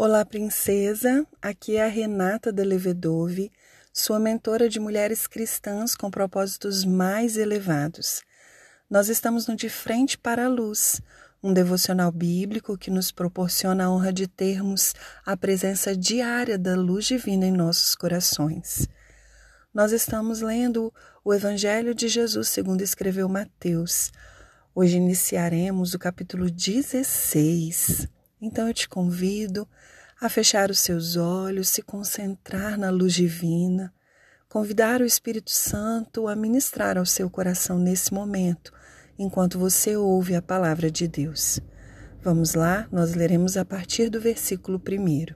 Olá, princesa. Aqui é a Renata de Levedove, sua mentora de mulheres cristãs com propósitos mais elevados. Nós estamos no De Frente para a Luz, um devocional bíblico que nos proporciona a honra de termos a presença diária da luz divina em nossos corações. Nós estamos lendo o Evangelho de Jesus, segundo escreveu Mateus. Hoje iniciaremos o capítulo 16. Então eu te convido a fechar os seus olhos, se concentrar na luz divina, convidar o Espírito Santo a ministrar ao seu coração nesse momento, enquanto você ouve a palavra de Deus. Vamos lá, nós leremos a partir do versículo 1.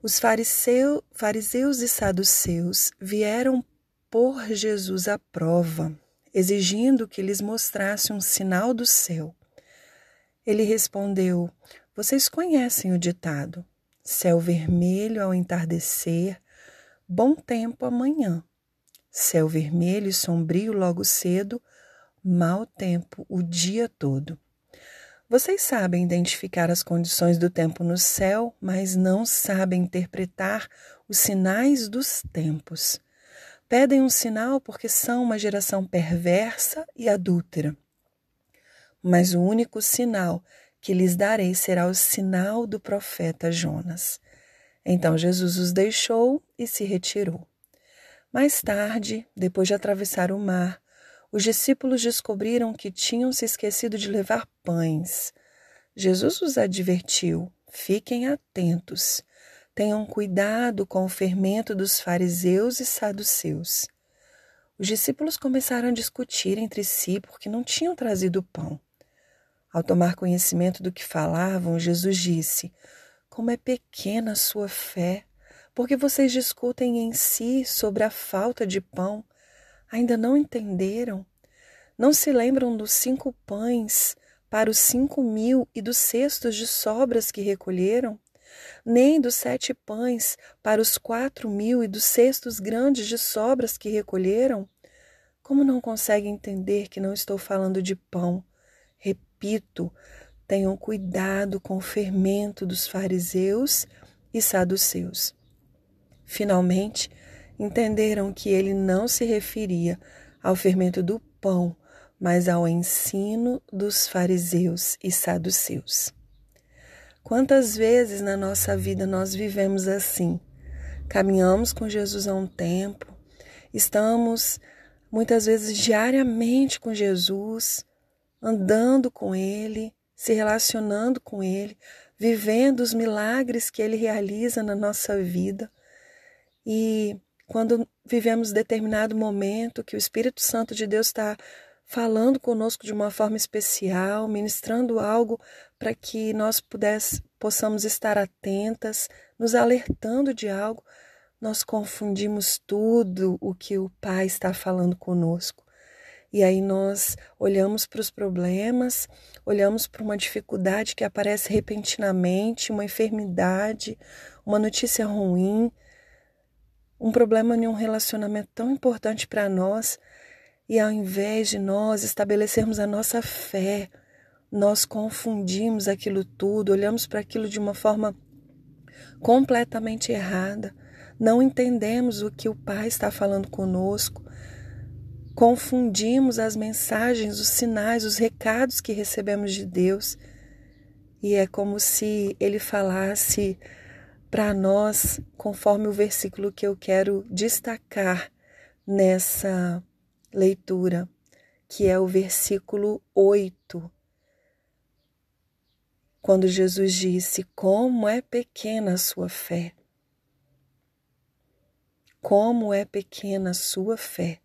Os fariseu, fariseus e saduceus vieram por Jesus à prova, exigindo que lhes mostrasse um sinal do céu. Ele respondeu: Vocês conhecem o ditado: céu vermelho ao entardecer, bom tempo amanhã. Céu vermelho e sombrio logo cedo, mau tempo o dia todo. Vocês sabem identificar as condições do tempo no céu, mas não sabem interpretar os sinais dos tempos. Pedem um sinal porque são uma geração perversa e adúltera mas o único sinal que lhes darei será o sinal do profeta Jonas. Então Jesus os deixou e se retirou. Mais tarde, depois de atravessar o mar, os discípulos descobriram que tinham se esquecido de levar pães. Jesus os advertiu: fiquem atentos, tenham cuidado com o fermento dos fariseus e saduceus. Os discípulos começaram a discutir entre si porque não tinham trazido pão. Ao tomar conhecimento do que falavam, Jesus disse: Como é pequena a sua fé, porque vocês discutem em si sobre a falta de pão. Ainda não entenderam? Não se lembram dos cinco pães para os cinco mil e dos cestos de sobras que recolheram? Nem dos sete pães para os quatro mil e dos cestos grandes de sobras que recolheram? Como não conseguem entender que não estou falando de pão, repito, tenham cuidado com o fermento dos fariseus e saduceus. Finalmente, entenderam que ele não se referia ao fermento do pão, mas ao ensino dos fariseus e saduceus. Quantas vezes na nossa vida nós vivemos assim? Caminhamos com Jesus há um tempo, estamos muitas vezes diariamente com Jesus, andando com Ele, se relacionando com Ele, vivendo os milagres que Ele realiza na nossa vida. E quando vivemos determinado momento que o Espírito Santo de Deus está falando conosco de uma forma especial, ministrando algo para que nós pudesse, possamos estar atentas, nos alertando de algo, nós confundimos tudo o que o Pai está falando conosco. E aí nós olhamos para os problemas, olhamos para uma dificuldade que aparece repentinamente, uma enfermidade, uma notícia ruim, um problema em um relacionamento tão importante para nós, e ao invés de nós estabelecermos a nossa fé, nós confundimos aquilo tudo, olhamos para aquilo de uma forma completamente errada, não entendemos o que o Pai está falando conosco, confundimos as mensagens, os sinais, os recados que recebemos de Deus. E é como se ele falasse para nós, conforme o versículo que eu quero destacar nessa leitura, que é o versículo 8. Quando Jesus disse: Como é pequena a sua fé! Como é pequena a sua fé!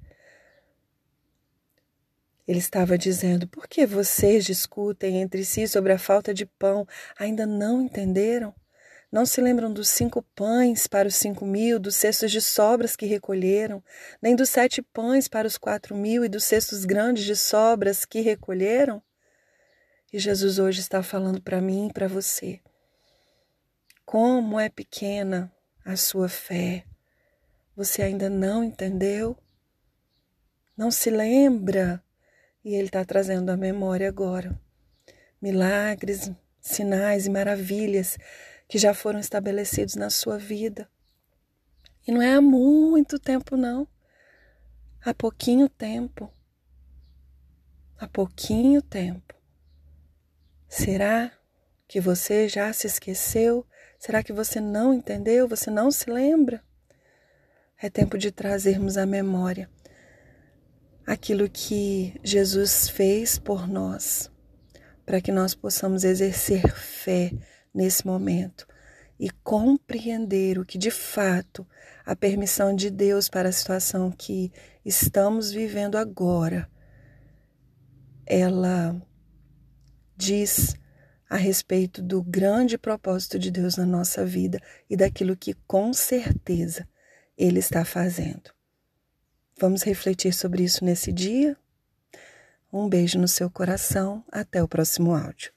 Ele estava dizendo: Por que vocês discutem entre si sobre a falta de pão? Ainda não entenderam? Não se lembram dos cinco pães para os cinco mil, dos cestos de sobras que recolheram, nem dos sete pães para os quatro mil e dos cestos grandes de sobras que recolheram? E Jesus hoje está falando para mim e para você. Como é pequena a sua fé. Você ainda não entendeu? Não se lembra e Ele está trazendo à memória agora milagres, sinais e maravilhas que já foram estabelecidos na sua vida. E não é há muito tempo, não. Há pouquinho tempo. Há pouquinho tempo. Será que você já se esqueceu? Será que você não entendeu? Você não se lembra? É tempo de trazermos à memória aquilo que Jesus fez por nós, para que nós possamos exercer fé nesse momento e compreender o que de fato a permissão de Deus para a situação que estamos vivendo agora ela diz a respeito do grande propósito de Deus na nossa vida e daquilo que com certeza Ele está fazendo. Vamos refletir sobre isso nesse dia? Um beijo no seu coração. Até o próximo áudio.